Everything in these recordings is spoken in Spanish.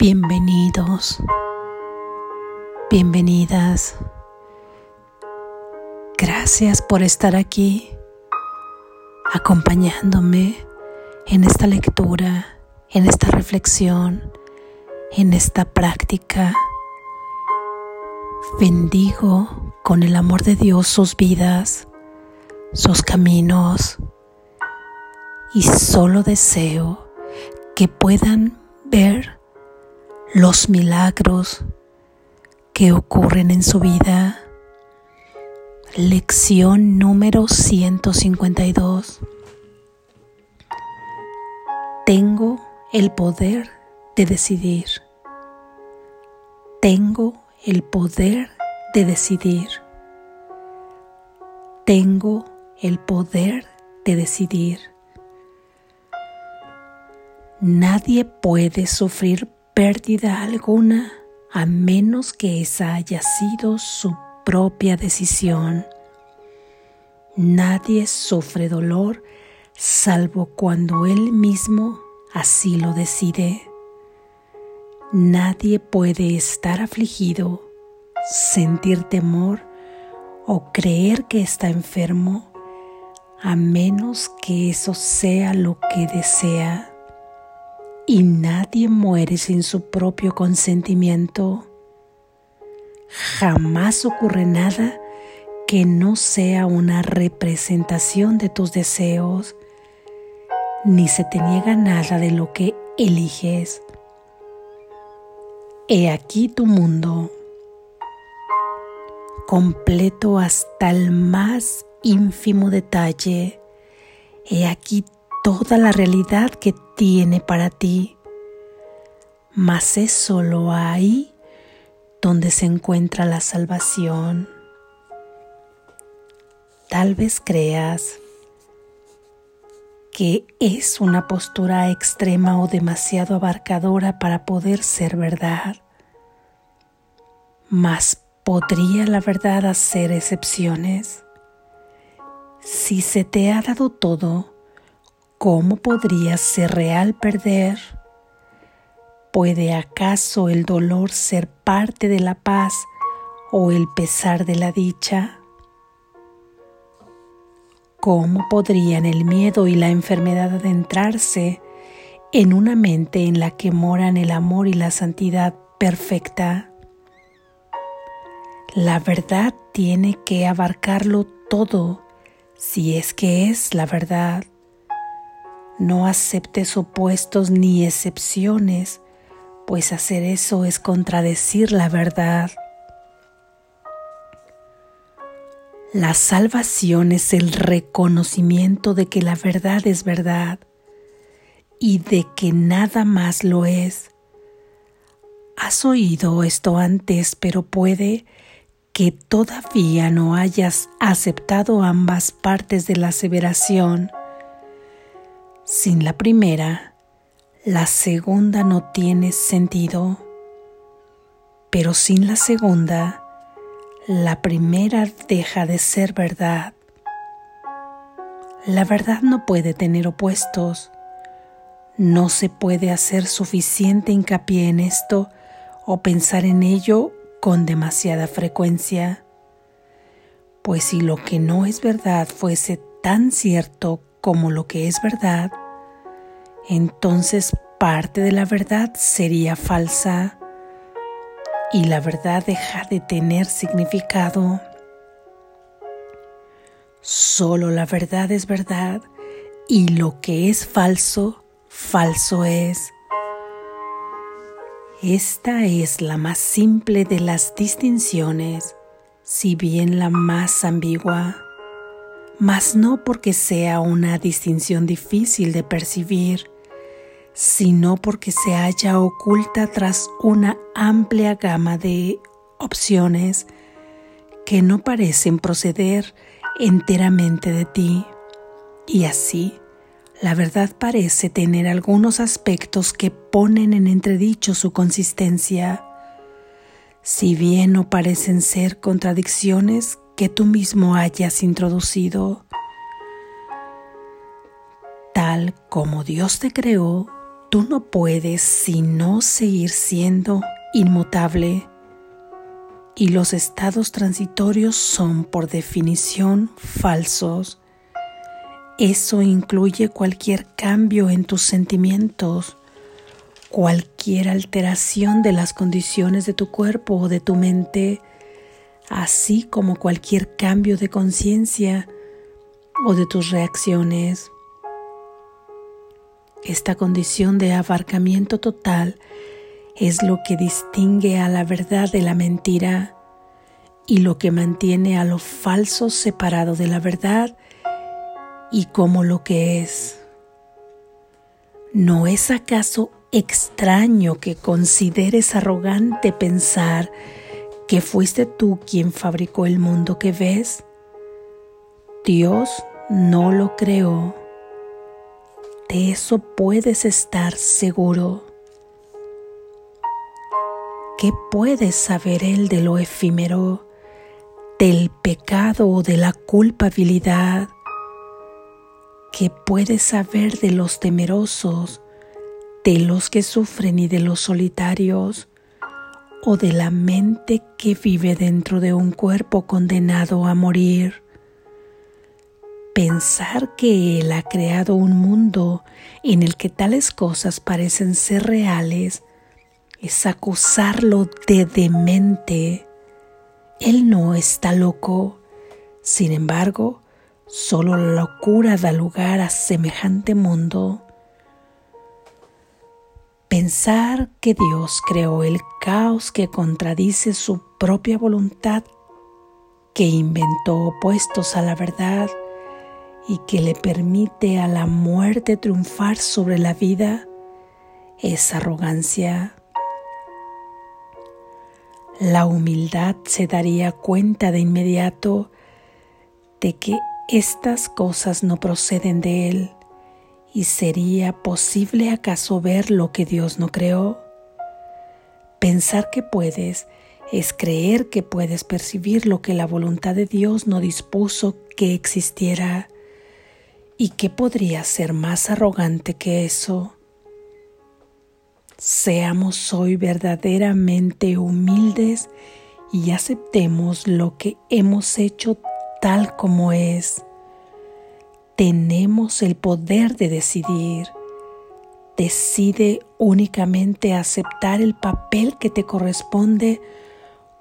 Bienvenidos, bienvenidas. Gracias por estar aquí acompañándome en esta lectura, en esta reflexión, en esta práctica. Bendigo con el amor de Dios sus vidas, sus caminos y solo deseo que puedan ver los milagros que ocurren en su vida. Lección número 152. Tengo el poder de decidir. Tengo el poder de decidir. Tengo el poder de decidir. Nadie puede sufrir pérdida alguna a menos que esa haya sido su propia decisión. Nadie sufre dolor salvo cuando él mismo así lo decide. Nadie puede estar afligido, sentir temor o creer que está enfermo a menos que eso sea lo que desea y nadie muere sin su propio consentimiento. Jamás ocurre nada que no sea una representación de tus deseos, ni se te niega nada de lo que eliges. He aquí tu mundo, completo hasta el más ínfimo detalle. He aquí toda la realidad que tiene para ti, mas es solo ahí donde se encuentra la salvación. Tal vez creas que es una postura extrema o demasiado abarcadora para poder ser verdad. Mas ¿podría la verdad hacer excepciones? Si se te ha dado todo, ¿Cómo podría ser real perder? ¿Puede acaso el dolor ser parte de la paz o el pesar de la dicha? ¿Cómo podrían el miedo y la enfermedad adentrarse en una mente en la que moran el amor y la santidad perfecta? La verdad tiene que abarcarlo todo si es que es la verdad. No aceptes opuestos ni excepciones, pues hacer eso es contradecir la verdad. La salvación es el reconocimiento de que la verdad es verdad y de que nada más lo es. Has oído esto antes, pero puede que todavía no hayas aceptado ambas partes de la aseveración sin la primera, la segunda no tiene sentido, pero sin la segunda, la primera deja de ser verdad. La verdad no puede tener opuestos. No se puede hacer suficiente hincapié en esto o pensar en ello con demasiada frecuencia. Pues si lo que no es verdad fuese tan cierto como lo que es verdad, entonces parte de la verdad sería falsa y la verdad deja de tener significado. Solo la verdad es verdad y lo que es falso, falso es. Esta es la más simple de las distinciones, si bien la más ambigua mas no porque sea una distinción difícil de percibir, sino porque se halla oculta tras una amplia gama de opciones que no parecen proceder enteramente de ti. Y así, la verdad parece tener algunos aspectos que ponen en entredicho su consistencia, si bien no parecen ser contradicciones que tú mismo hayas introducido. Tal como Dios te creó, tú no puedes sino seguir siendo inmutable y los estados transitorios son por definición falsos. Eso incluye cualquier cambio en tus sentimientos, cualquier alteración de las condiciones de tu cuerpo o de tu mente, así como cualquier cambio de conciencia o de tus reacciones. Esta condición de abarcamiento total es lo que distingue a la verdad de la mentira y lo que mantiene a lo falso separado de la verdad y como lo que es. ¿No es acaso extraño que consideres arrogante pensar que fuiste tú quien fabricó el mundo que ves? Dios no lo creó. De eso puedes estar seguro. ¿Qué puedes saber Él de lo efímero, del pecado o de la culpabilidad? ¿Qué puedes saber de los temerosos, de los que sufren y de los solitarios? O de la mente que vive dentro de un cuerpo condenado a morir. Pensar que Él ha creado un mundo en el que tales cosas parecen ser reales es acusarlo de demente. Él no está loco. Sin embargo, solo la locura da lugar a semejante mundo. Pensar que Dios creó el caos que contradice su propia voluntad, que inventó opuestos a la verdad y que le permite a la muerte triunfar sobre la vida, es arrogancia. La humildad se daría cuenta de inmediato de que estas cosas no proceden de Él ¿Y sería posible acaso ver lo que Dios no creó? Pensar que puedes es creer que puedes percibir lo que la voluntad de Dios no dispuso que existiera. ¿Y qué podría ser más arrogante que eso? Seamos hoy verdaderamente humildes y aceptemos lo que hemos hecho tal como es tenemos el poder de decidir. Decide únicamente aceptar el papel que te corresponde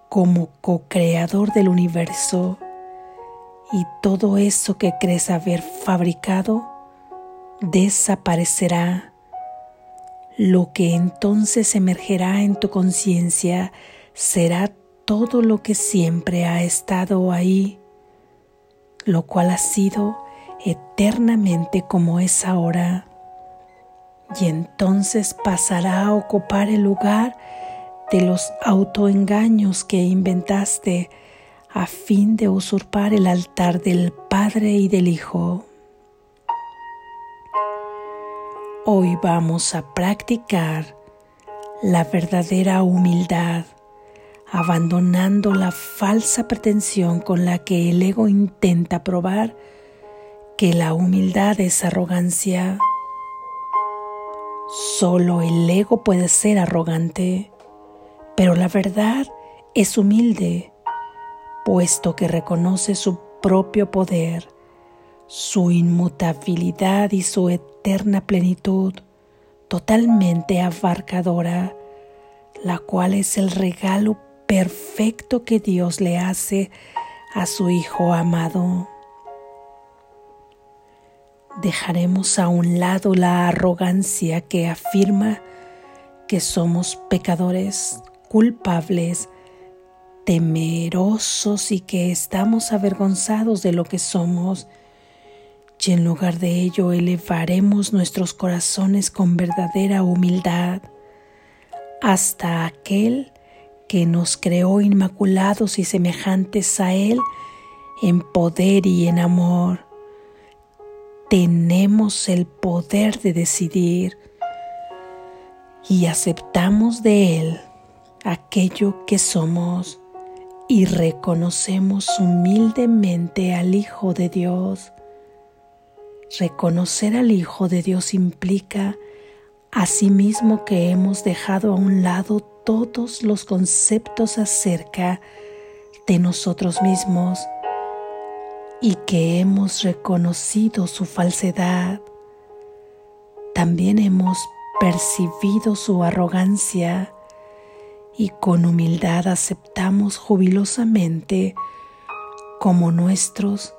como co-creador del universo y todo eso que crees haber fabricado desaparecerá. Lo que entonces emergerá en tu conciencia será todo lo que siempre ha estado ahí, lo cual ha sido eternamente como es ahora, y entonces pasará a ocupar el lugar de los autoengaños que inventaste a fin de usurpar el altar del Padre y del Hijo. Hoy vamos a practicar la verdadera humildad, abandonando la falsa pretensión con la que el ego intenta probar que la humildad es arrogancia. Solo el ego puede ser arrogante, pero la verdad es humilde, puesto que reconoce su propio poder, su inmutabilidad y su eterna plenitud, totalmente abarcadora, la cual es el regalo perfecto que Dios le hace a su Hijo amado dejaremos a un lado la arrogancia que afirma que somos pecadores, culpables, temerosos y que estamos avergonzados de lo que somos. Y en lugar de ello elevaremos nuestros corazones con verdadera humildad hasta aquel que nos creó inmaculados y semejantes a Él en poder y en amor tenemos el poder de decidir y aceptamos de Él aquello que somos y reconocemos humildemente al Hijo de Dios. Reconocer al Hijo de Dios implica Asimismo que hemos dejado a un lado todos los conceptos acerca de nosotros mismos y que hemos reconocido su falsedad, también hemos percibido su arrogancia y con humildad aceptamos jubilosamente como nuestros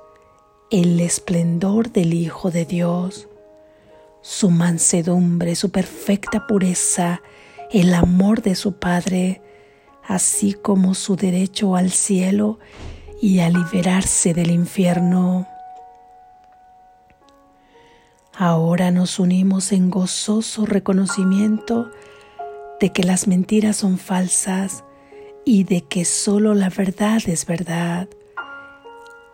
el esplendor del Hijo de Dios, su mansedumbre, su perfecta pureza, el amor de su Padre, así como su derecho al cielo y a liberarse del infierno. Ahora nos unimos en gozoso reconocimiento de que las mentiras son falsas y de que solo la verdad es verdad.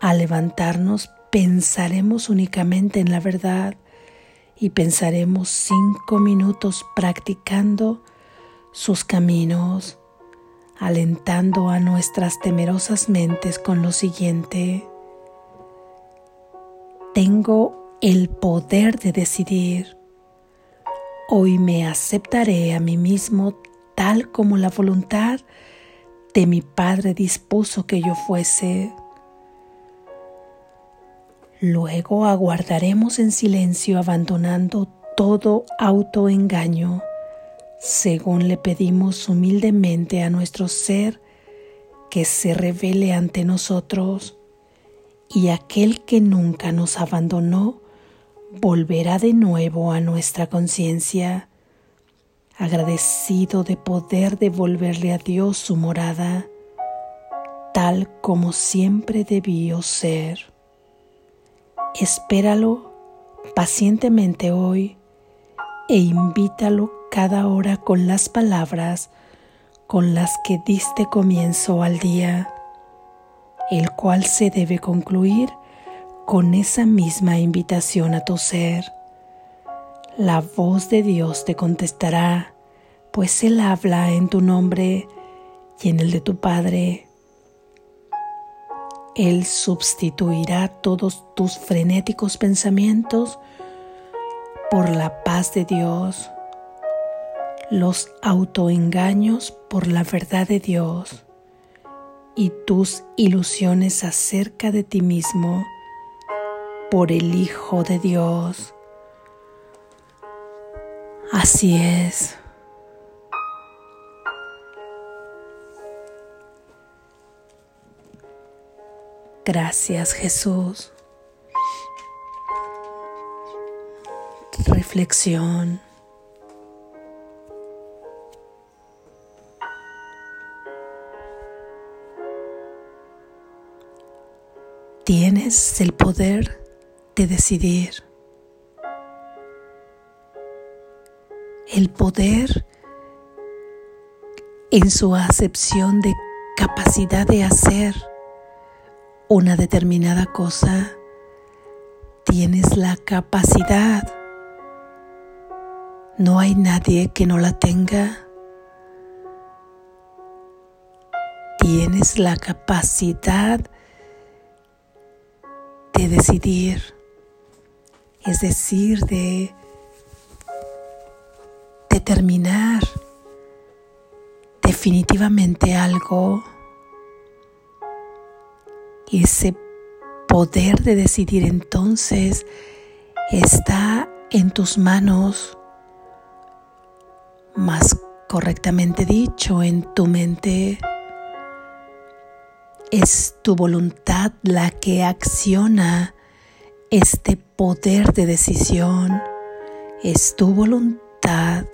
Al levantarnos pensaremos únicamente en la verdad y pensaremos cinco minutos practicando sus caminos, alentando a nuestras temerosas mentes con lo siguiente. Tengo el poder de decidir. Hoy me aceptaré a mí mismo tal como la voluntad de mi Padre dispuso que yo fuese. Luego aguardaremos en silencio abandonando todo autoengaño según le pedimos humildemente a nuestro ser que se revele ante nosotros, y aquel que nunca nos abandonó volverá de nuevo a nuestra conciencia, agradecido de poder devolverle a Dios su morada, tal como siempre debió ser. Espéralo pacientemente hoy e invítalo cada hora con las palabras con las que diste comienzo al día, el cual se debe concluir con esa misma invitación a tu ser. La voz de Dios te contestará, pues Él habla en tu nombre y en el de tu Padre. Él sustituirá todos tus frenéticos pensamientos por la paz de Dios los autoengaños por la verdad de Dios y tus ilusiones acerca de ti mismo por el Hijo de Dios. Así es. Gracias Jesús. Reflexión. Tienes el poder de decidir. El poder en su acepción de capacidad de hacer una determinada cosa. Tienes la capacidad. No hay nadie que no la tenga. Tienes la capacidad de decidir, es decir, de determinar definitivamente algo. Ese poder de decidir entonces está en tus manos, más correctamente dicho, en tu mente. Es tu voluntad la que acciona este poder de decisión. Es tu voluntad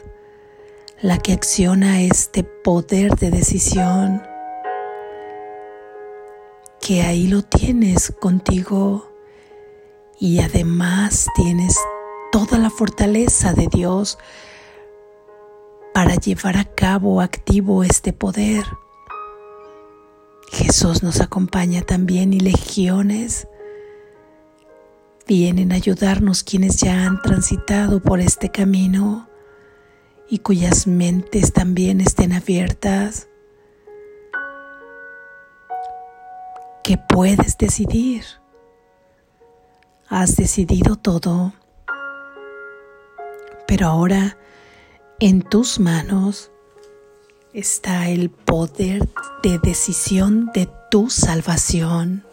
la que acciona este poder de decisión. Que ahí lo tienes contigo y además tienes toda la fortaleza de Dios para llevar a cabo activo este poder. Jesús nos acompaña también y legiones vienen a ayudarnos quienes ya han transitado por este camino y cuyas mentes también estén abiertas. Que puedes decidir. Has decidido todo. Pero ahora En tus manos está el poder de decisión de tu salvación.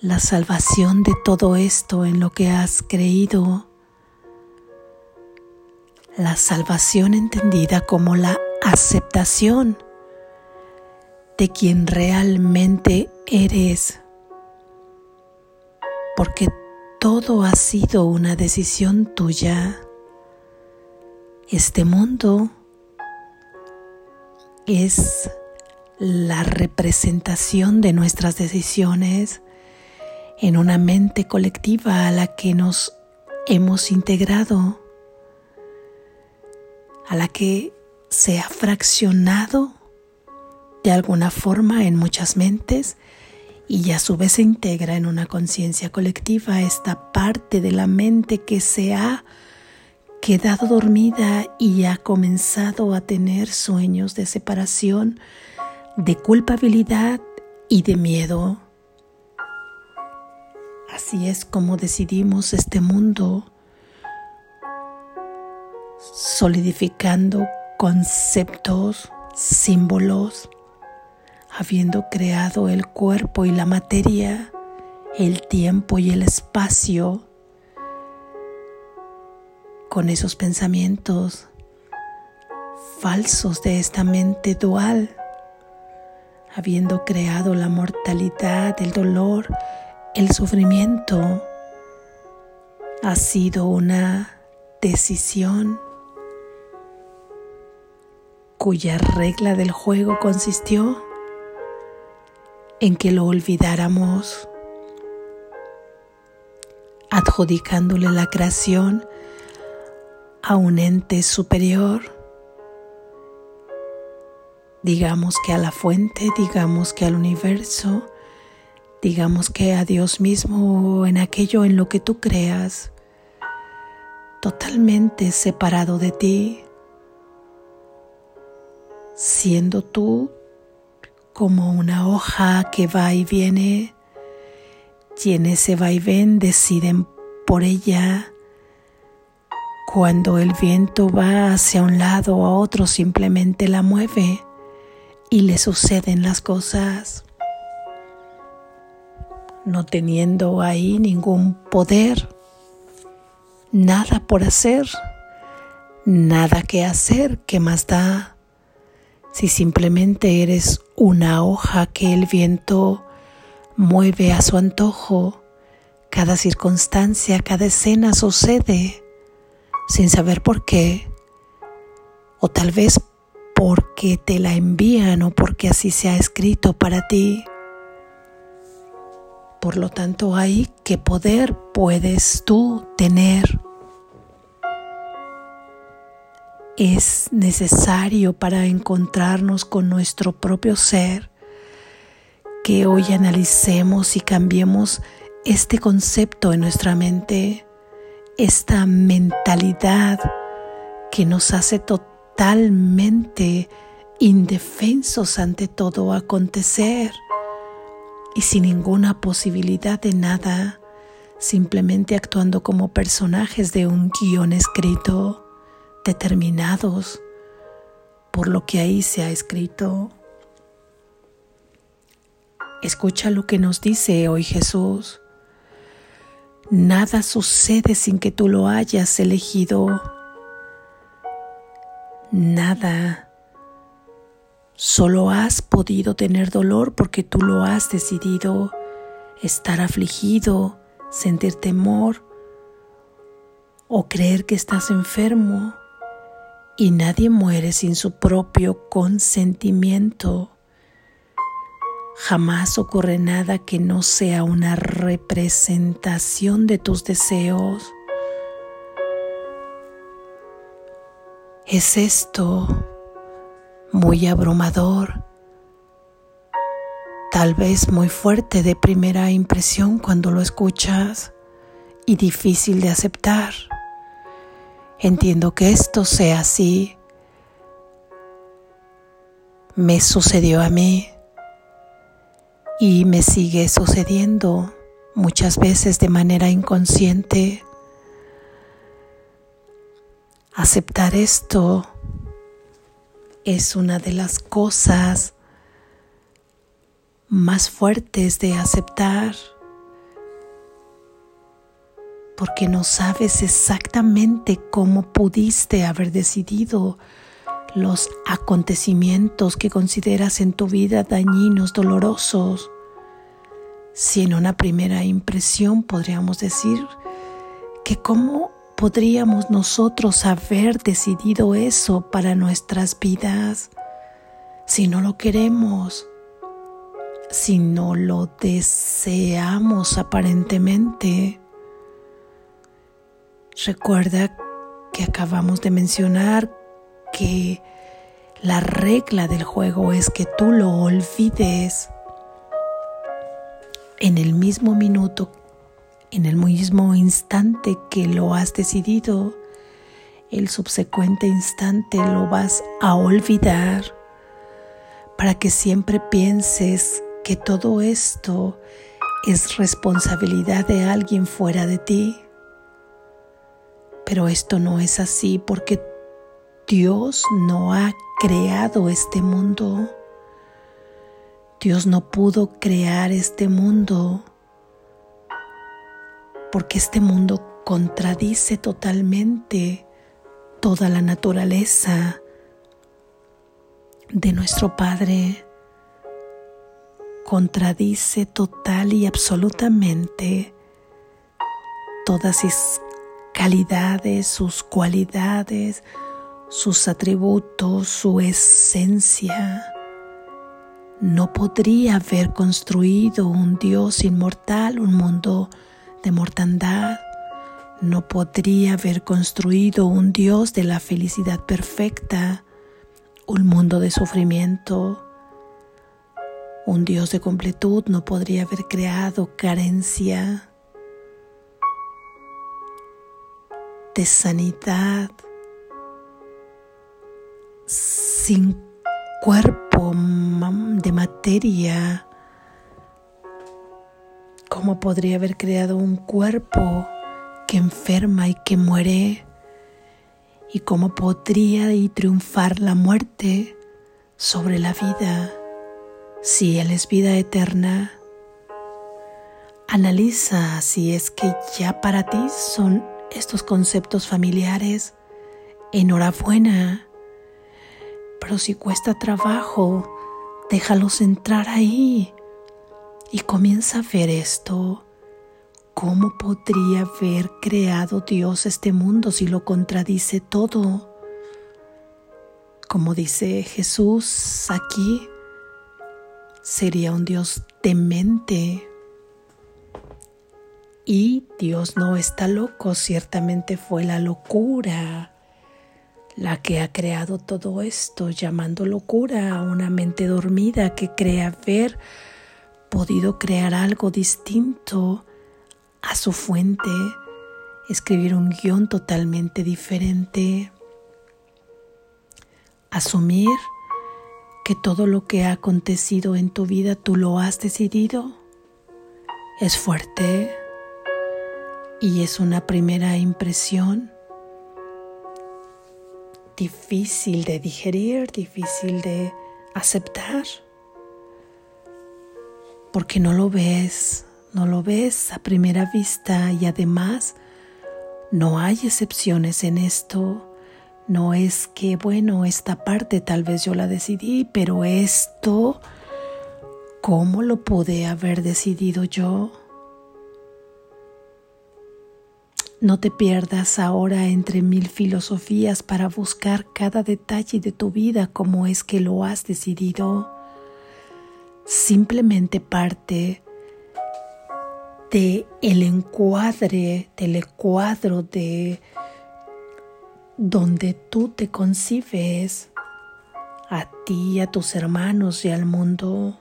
La salvación de todo esto en lo que has creído. La salvación entendida como la aceptación de quien realmente eres. Porque todo ha sido una decisión tuya. Este mundo es la representación de nuestras decisiones en una mente colectiva a la que nos hemos integrado, a la que se ha fraccionado de alguna forma en muchas mentes y a su vez se integra en una conciencia colectiva esta parte de la mente que se ha quedado dormida y ha comenzado a tener sueños de separación, de culpabilidad y de miedo. Así es como decidimos este mundo, solidificando conceptos, símbolos, habiendo creado el cuerpo y la materia, el tiempo y el espacio, con esos pensamientos falsos de esta mente dual, habiendo creado la mortalidad, el dolor, el sufrimiento, ha sido una decisión cuya regla del juego consistió en que lo olvidáramos, adjudicándole la creación a un ente superior, digamos que a la fuente, digamos que al universo, digamos que a Dios mismo o en aquello en lo que tú creas, totalmente separado de ti, siendo tú como una hoja que va y viene, y en ese ven deciden por ella cuando el viento va hacia un lado o a otro, simplemente la mueve y le suceden las cosas, no teniendo ahí ningún poder, nada por hacer, nada que hacer, ¿qué más da? Si simplemente eres una hoja que el viento mueve a su antojo, cada circunstancia, cada escena sucede sin saber por qué, o tal vez porque te la envían o porque así se ha escrito para ti. Por lo tanto, hay qué poder puedes tú tener. Es necesario para encontrarnos con nuestro propio ser que hoy analicemos y cambiemos este concepto en nuestra mente esta mentalidad que nos hace totalmente indefensos ante todo acontecer y sin ninguna posibilidad de nada, simplemente actuando como personajes de un guion escrito, determinados por lo que ahí se ha escrito. Escucha lo que nos dice hoy Jesús. Nada sucede sin que tú lo hayas elegido. Nada. Solo has podido tener dolor porque tú lo has decidido. Estar afligido, sentir temor o creer que estás enfermo. Y nadie muere sin su propio consentimiento. Jamás ocurre nada que no sea una representación de tus deseos. ¿Es esto muy abrumador? Tal vez muy fuerte de primera impresión cuando lo escuchas y difícil de aceptar. Entiendo que esto sea así. Me sucedió a mí y me sigue sucediendo muchas veces de manera inconsciente. Aceptar esto es una de las cosas más fuertes de aceptar porque no sabes exactamente cómo pudiste haber decidido los acontecimientos que consideras en tu vida dañinos, dolorosos. Si en una primera impresión podríamos decir que cómo podríamos nosotros haber decidido eso para nuestras vidas si no lo queremos, si no lo deseamos aparentemente. Recuerda que acabamos de mencionar que la regla del juego es que tú lo olvides en el mismo minuto, en el mismo instante que lo has decidido, el subsecuente instante lo vas a olvidar para que siempre pienses que todo esto es responsabilidad de alguien fuera de ti. Pero esto no es así porque Dios no ha creado este mundo. Dios no pudo crear este mundo porque este mundo contradice totalmente toda la naturaleza de nuestro Padre. Contradice total y absolutamente todas sus calidades, sus cualidades, sus atributos, su esencia. No podría haber construido un Dios inmortal, un mundo de mortandad. No podría haber construido un Dios de la felicidad perfecta, un mundo de sufrimiento. Un Dios de completud no podría haber creado carencia de sanidad, sin cuerpo de materia. ¿Cómo podría haber creado un cuerpo que enferma y que muere? ¿Y cómo podría y triunfar la muerte sobre la vida si Él es vida eterna? Analiza si es que ya para ti son estos conceptos familiares. Enhorabuena. Pero si cuesta trabajo, déjalos entrar ahí y comienza a ver esto. ¿Cómo podría haber creado Dios este mundo si lo contradice todo? Como dice Jesús aquí, sería un Dios demente. Y Dios no está loco, ciertamente fue la locura la que ha creado todo esto, llamando locura a una mente dormida que cree haber podido crear algo distinto a su fuente, escribir un guion totalmente diferente, asumir que todo lo que ha acontecido en tu vida tú lo has decidido, es fuerte y es una primera impresión difícil de digerir, difícil de aceptar, porque no lo ves, no lo ves a primera vista y además no hay excepciones en esto. No es que, bueno, esta parte tal vez yo la decidí, pero esto, ¿cómo lo pude haber decidido yo? No te pierdas ahora entre mil filosofías para buscar cada detalle de tu vida como es que lo has decidido. Simplemente parte de el encuadre, del cuadro de donde tú te concibes a ti, a tus hermanos y al mundo.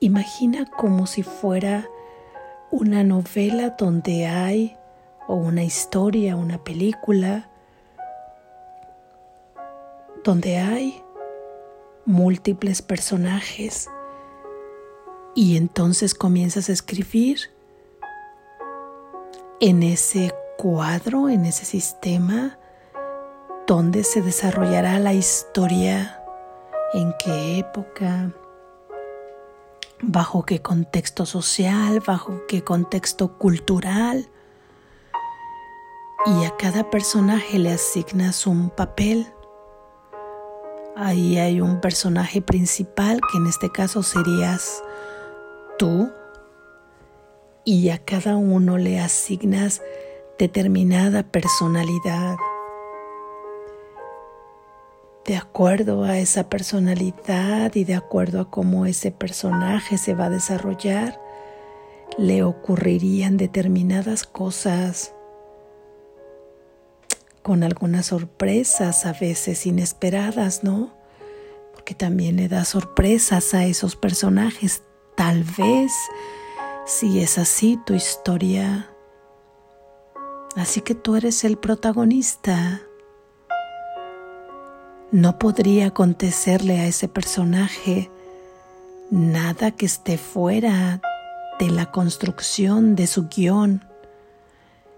Imagina como si fuera una novela donde hay o una historia, una película, donde hay múltiples personajes y entonces comienzas a escribir en ese cuadro, en ese sistema dónde se desarrollará la historia, en qué época, bajo qué contexto social, bajo qué contexto cultural. Y a cada personaje le asignas un papel. Ahí hay un personaje principal, que en este caso serías tú, y a cada uno le asignas determinada personalidad. De acuerdo a esa personalidad y de acuerdo a cómo ese personaje se va a desarrollar, le ocurrirían determinadas cosas con algunas sorpresas a veces inesperadas, ¿no? Porque también le da sorpresas a esos personajes. Tal vez, si es así tu historia, Así que tú eres el protagonista. No podría acontecerle a ese personaje nada que esté fuera de la construcción de su guion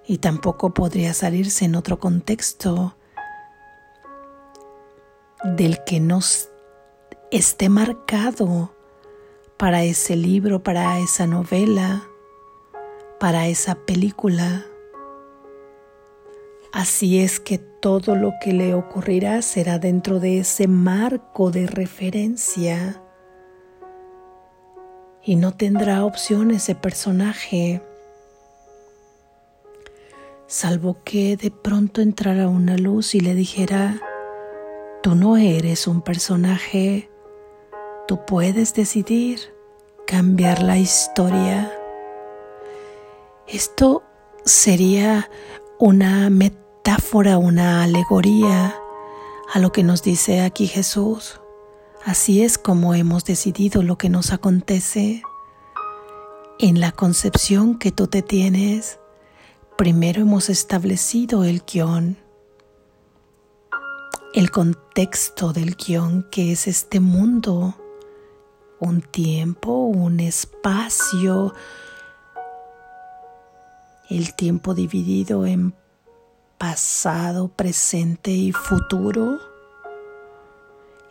y tampoco podría salirse en otro contexto del que no esté marcado para ese libro, para esa novela, para esa película. Así es que todo lo que le ocurrirá será dentro de ese marco de referencia y no tendrá opción ese personaje, salvo que de pronto entrara una luz y le dijera, tú no eres un personaje, tú puedes decidir cambiar la historia. Esto sería una metáfora, una alegoría a lo que nos dice aquí Jesús. Así es como hemos decidido lo que nos acontece. En la concepción que tú te tienes, primero hemos establecido el guion, el contexto del guion que es este mundo, un tiempo, un espacio, el tiempo dividido en pasado, presente y futuro,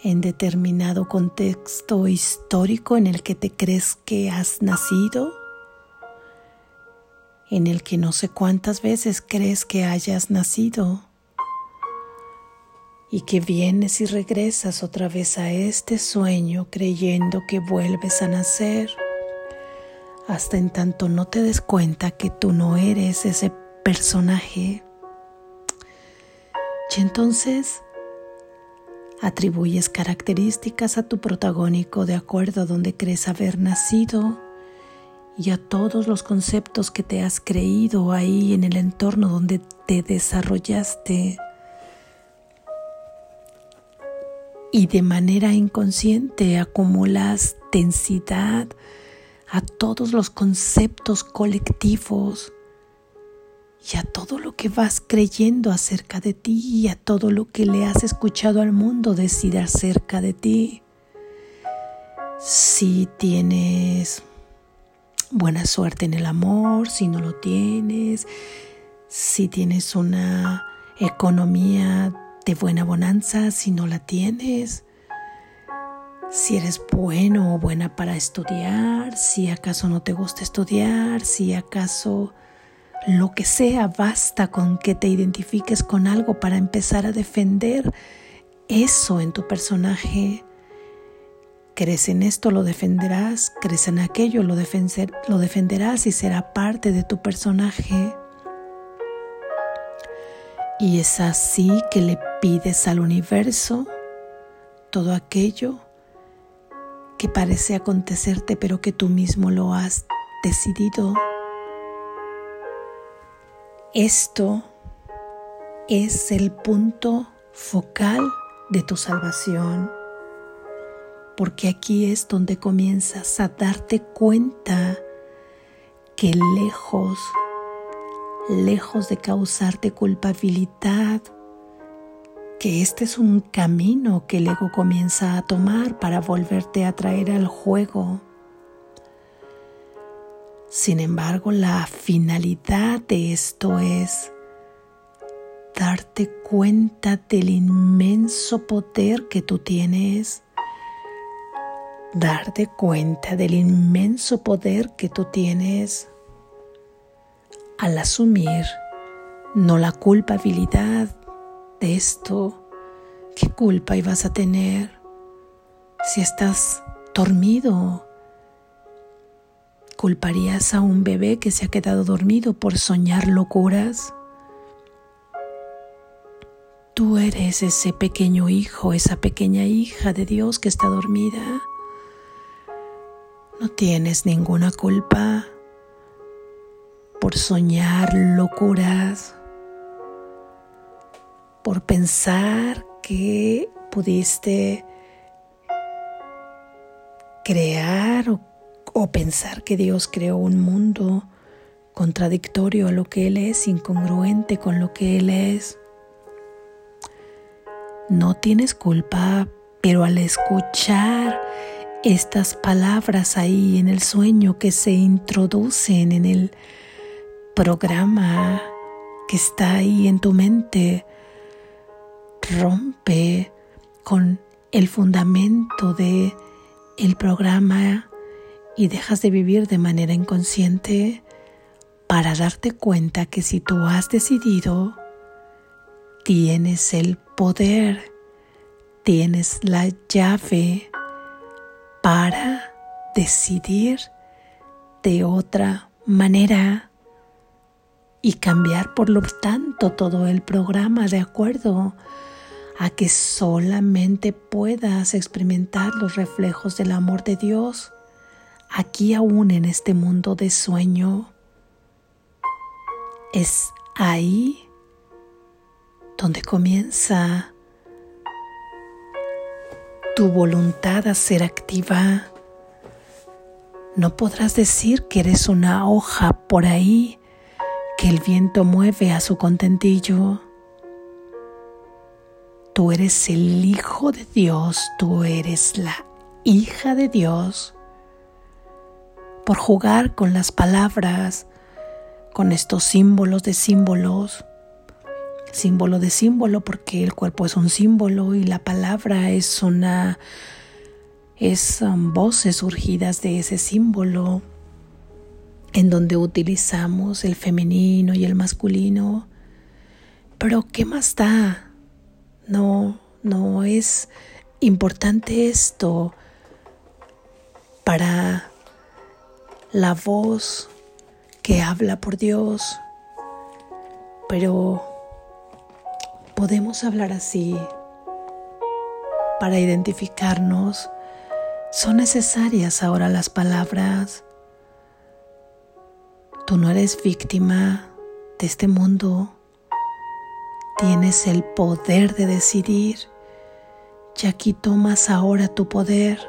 en determinado contexto histórico en el que te crees que has nacido, en el que no sé cuántas veces crees que hayas nacido y que vienes y regresas otra vez a este sueño creyendo que vuelves a nacer hasta en tanto no te des cuenta que tú no eres ese personaje. Y entonces atribuyes características a tu protagónico de acuerdo a donde crees haber nacido y a todos los conceptos que te has creído ahí en el entorno donde te desarrollaste. Y de manera inconsciente acumulas densidad, a todos los conceptos colectivos y a todo lo que vas creyendo acerca de ti y a todo lo que le has escuchado al mundo decir acerca de ti. Si tienes buena suerte en el amor, si no lo tienes, si tienes una economía de buena bonanza, si no la tienes, si eres bueno o buena para estudiar, si acaso no te gusta estudiar, si acaso lo que sea, basta con que te identifiques con algo para empezar a defender eso en tu personaje. Crees en esto, lo defenderás, crees en aquello, lo, defenderás y será parte de tu personaje. Y es así que le pides al universo todo aquello que parece acontecerte pero que tú mismo lo has decidido. Esto es el punto focal de tu salvación, porque aquí es donde comienzas a darte cuenta que lejos, lejos de causarte culpabilidad, que este es un camino que el ego comienza a tomar para volverte a traer al juego. Sin embargo, la finalidad de esto es darte cuenta del inmenso poder que tú tienes. Darte cuenta del inmenso poder que tú tienes al asumir no la culpabilidad de esto. ¿Qué culpa ibas a tener si estás dormido? ¿Culparías a un bebé que se ha quedado dormido por soñar locuras? Tú eres ese pequeño hijo, esa pequeña hija de Dios que está dormida. No tienes ninguna culpa por soñar locuras, por pensar que pudiste crear o, pensar que Dios creó un mundo contradictorio a lo que Él es, incongruente con lo que Él es. No tienes culpa, pero al escuchar estas palabras ahí en el sueño que se introducen en el programa que está ahí en tu mente, rompe con el fundamento de el programa y dejas de vivir de manera inconsciente para darte cuenta que si tú has decidido, tienes el poder, tienes la llave para decidir de otra manera y cambiar por lo tanto todo el programa de acuerdo a que solamente puedas experimentar los reflejos del amor de Dios aquí aún en este mundo de sueño. Es ahí donde comienza tu voluntad a ser activa. No podrás decir que eres una hoja por ahí que el viento mueve a su contentillo. Tú eres el Hijo de Dios, tú eres la hija de Dios. Por jugar con las palabras, con estos símbolos de símbolos, símbolo de símbolo porque el cuerpo es un símbolo y la palabra es una es voces surgidas de ese símbolo en donde utilizamos el femenino y el masculino. Pero ¿qué más da? No, no es importante esto para la voz que habla por Dios, pero podemos hablar así para identificarnos. Son necesarias ahora las palabras. Tú no eres víctima de este mundo. Tienes el poder de decidir y aquí tomas ahora tu poder.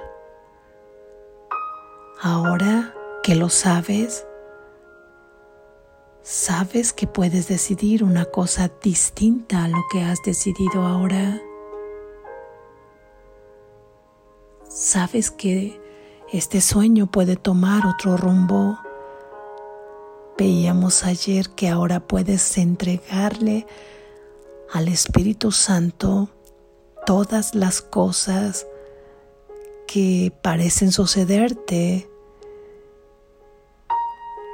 Ahora que lo sabes, Sabes que puedes decidir una cosa distinta a lo que has decidido ahora. Sabes que este sueño puede tomar otro rumbo. Veíamos ayer que ahora puedes entregarle al Espíritu Santo todas las cosas que parecen sucederte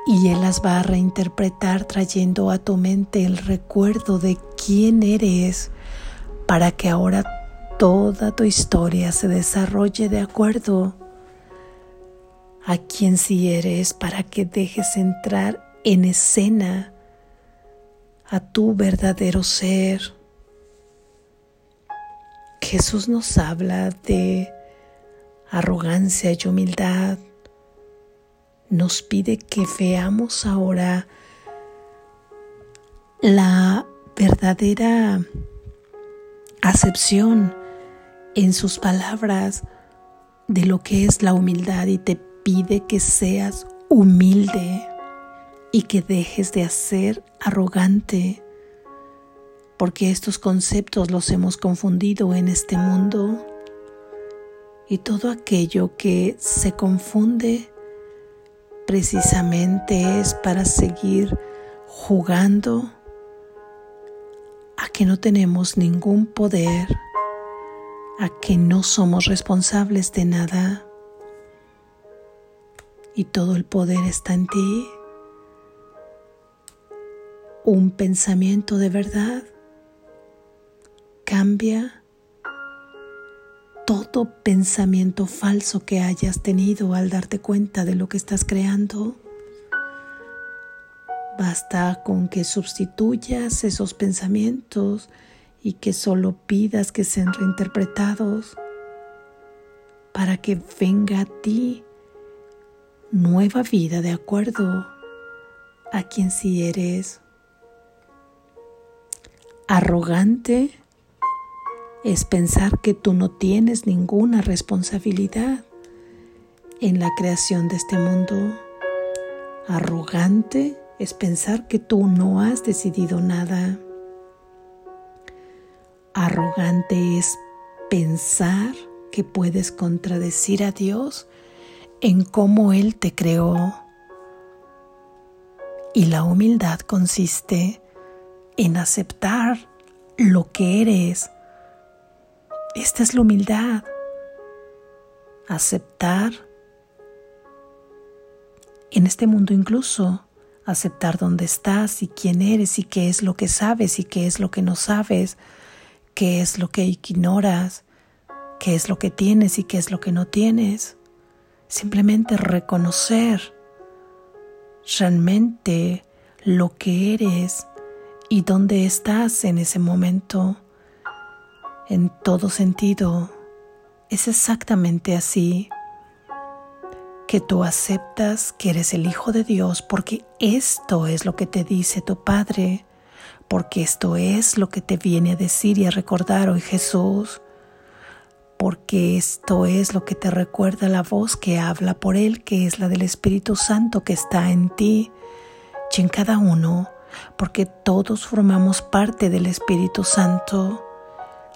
y Él las va a reinterpretar trayendo a tu mente el recuerdo de quién eres para que ahora toda tu historia se desarrolle de acuerdo a quién sí eres para que dejes entrar en escena a tu verdadero ser. Jesús nos habla de arrogancia y humildad nos pide que veamos ahora la verdadera acepción en sus palabras de lo que es la humildad y te pide que seas humilde y que dejes de ser arrogante, porque estos conceptos los hemos confundido en este mundo y todo aquello que se confunde precisamente es para seguir jugando a que no tenemos ningún poder, a que no somos responsables de nada y todo el poder está en ti. Un pensamiento de verdad cambia todo pensamiento falso que hayas tenido al darte cuenta de lo que estás creando. Basta con que sustituyas esos pensamientos y que solo pidas que sean reinterpretados para que venga a ti nueva vida de acuerdo a quien si eres. Arrogante es pensar que tú no tienes ninguna responsabilidad en la creación de este mundo. Arrogante es pensar que tú no has decidido nada. Arrogante es pensar que puedes contradecir a Dios en cómo Él te creó. Y la humildad consiste en aceptar lo que eres esta es la humildad. Aceptar en este mundo incluso, aceptar dónde estás y quién eres y qué es lo que sabes y qué es lo que no sabes, qué es lo que ignoras, qué es lo que tienes y qué es lo que no tienes. Simplemente reconocer realmente lo que eres y dónde estás en ese momento en todo sentido, es exactamente así que tú aceptas que eres el Hijo de Dios porque esto es lo que te dice tu Padre, porque esto es lo que te viene a decir y a recordar hoy Jesús, porque esto es lo que te recuerda la voz que habla por Él, que es la del Espíritu Santo que está en ti y en cada uno, porque todos formamos parte del Espíritu Santo.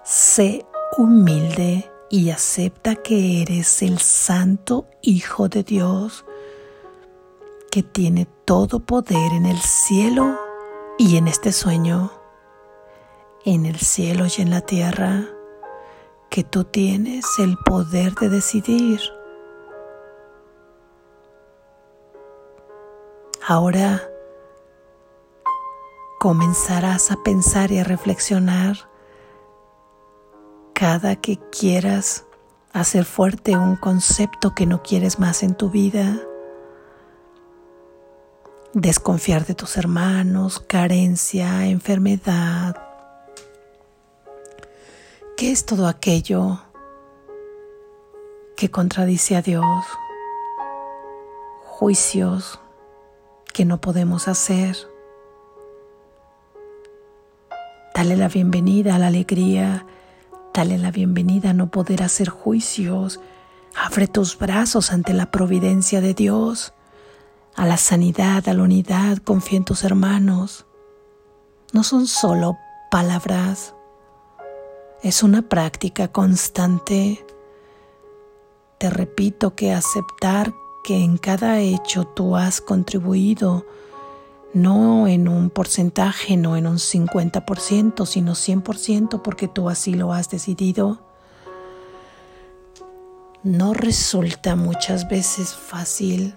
Sé humilde y acepta que eres el santo Hijo de Dios que tiene todo poder en el cielo y en este sueño, en el cielo y en la tierra, que tú tienes el poder de decidir. Ahora comenzarás a pensar y a reflexionar cada que quieras hacer fuerte un concepto que no quieres más en tu vida, desconfiar de tus hermanos, carencia, enfermedad. ¿Qué es todo aquello que contradice a Dios? Juicios que no podemos hacer. Dale la bienvenida a la alegría Dale la bienvenida a no poder hacer juicios. Abre tus brazos ante la providencia de Dios, a la sanidad, a la unidad. Confía en tus hermanos. No son solo palabras, es una práctica constante. Te repito que aceptar que en cada hecho tú has contribuido no en un porcentaje, no en un 50%, sino 100% porque tú así lo has decidido. No resulta muchas veces fácil,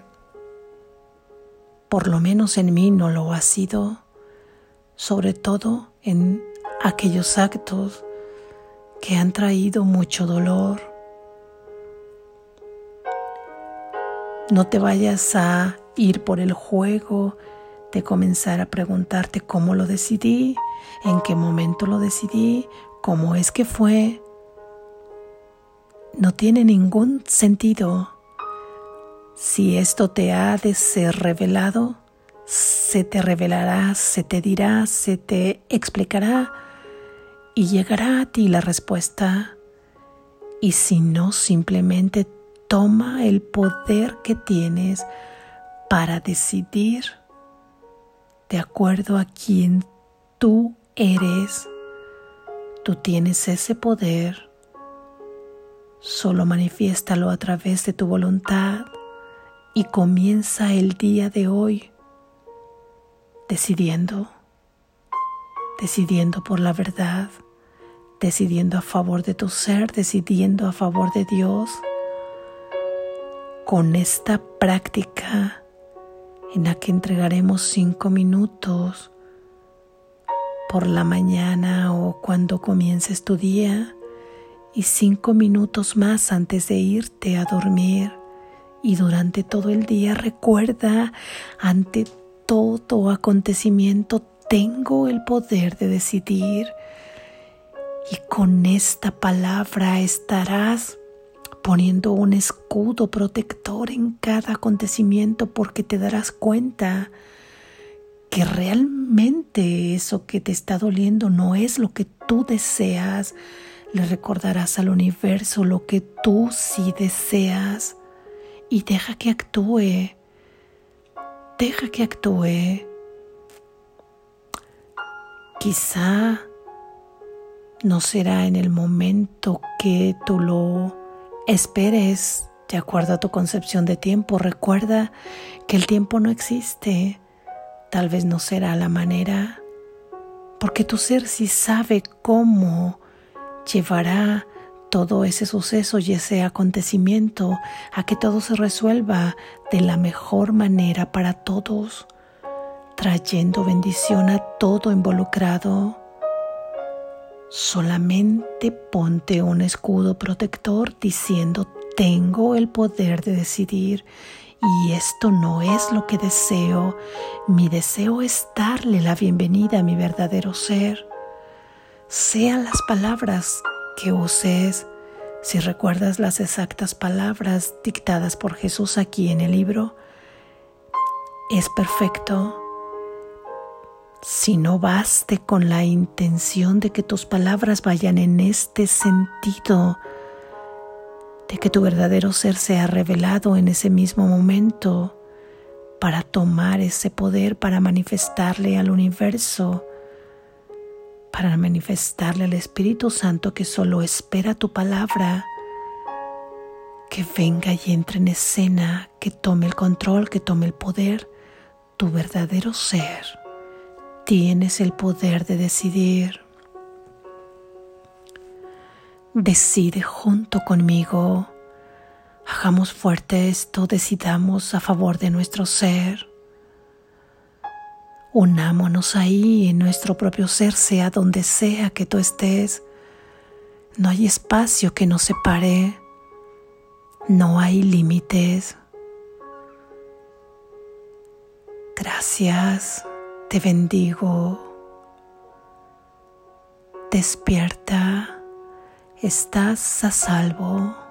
por lo menos en mí no lo ha sido, sobre todo en aquellos actos que han traído mucho dolor. No te vayas a ir por el juego de comenzar a preguntarte cómo lo decidí, en qué momento lo decidí, cómo es que fue. No tiene ningún sentido. Si esto te ha de ser revelado, se te revelará, se te dirá, se te explicará y llegará a ti la respuesta. Y si no, simplemente toma el poder que tienes para decidir de acuerdo a quien tú eres. Tú tienes ese poder. Solo manifiéstalo a través de tu voluntad y comienza el día de hoy decidiendo, decidiendo por la verdad, decidiendo a favor de tu ser, decidiendo a favor de Dios. Con esta práctica en la que entregaremos cinco minutos por la mañana o cuando comiences tu día y cinco minutos más antes de irte a dormir. Y durante todo el día recuerda, ante todo acontecimiento tengo el poder de decidir y con esta palabra estarás poniendo un escudo protector en cada acontecimiento porque te darás cuenta que realmente eso que te está doliendo no es lo que tú deseas. Le recordarás al universo lo que tú sí deseas y deja que actúe. Deja que actúe. Quizá no será en el momento que tú lo esperes de acuerdo a tu concepción de tiempo. Recuerda que el tiempo no existe. Tal vez no será la manera, porque tu ser sí sabe cómo llevará todo ese suceso y ese acontecimiento a que todo se resuelva de la mejor manera para todos, trayendo bendición a todo involucrado. Solamente ponte un escudo protector diciendo tengo el poder de decidir y esto no es lo que deseo. Mi deseo es darle la bienvenida a mi verdadero ser. Sean las palabras que uses. Si recuerdas las exactas palabras dictadas por Jesús aquí en el libro, es perfecto si no baste con la intención de que tus palabras vayan en este sentido, de que tu verdadero ser sea revelado en ese mismo momento, para tomar ese poder, para manifestarle al universo, para manifestarle al Espíritu Santo que solo espera tu palabra, que venga y entre en escena, que tome el control, que tome el poder, tu verdadero ser Tienes el poder de decidir. Decide junto conmigo. Hagamos fuerte esto, decidamos a favor de nuestro ser. Unámonos ahí en nuestro propio ser, sea donde sea que tú estés. No hay espacio que nos separe. No hay límites. Gracias. Te bendigo. Despierta. Estás a salvo.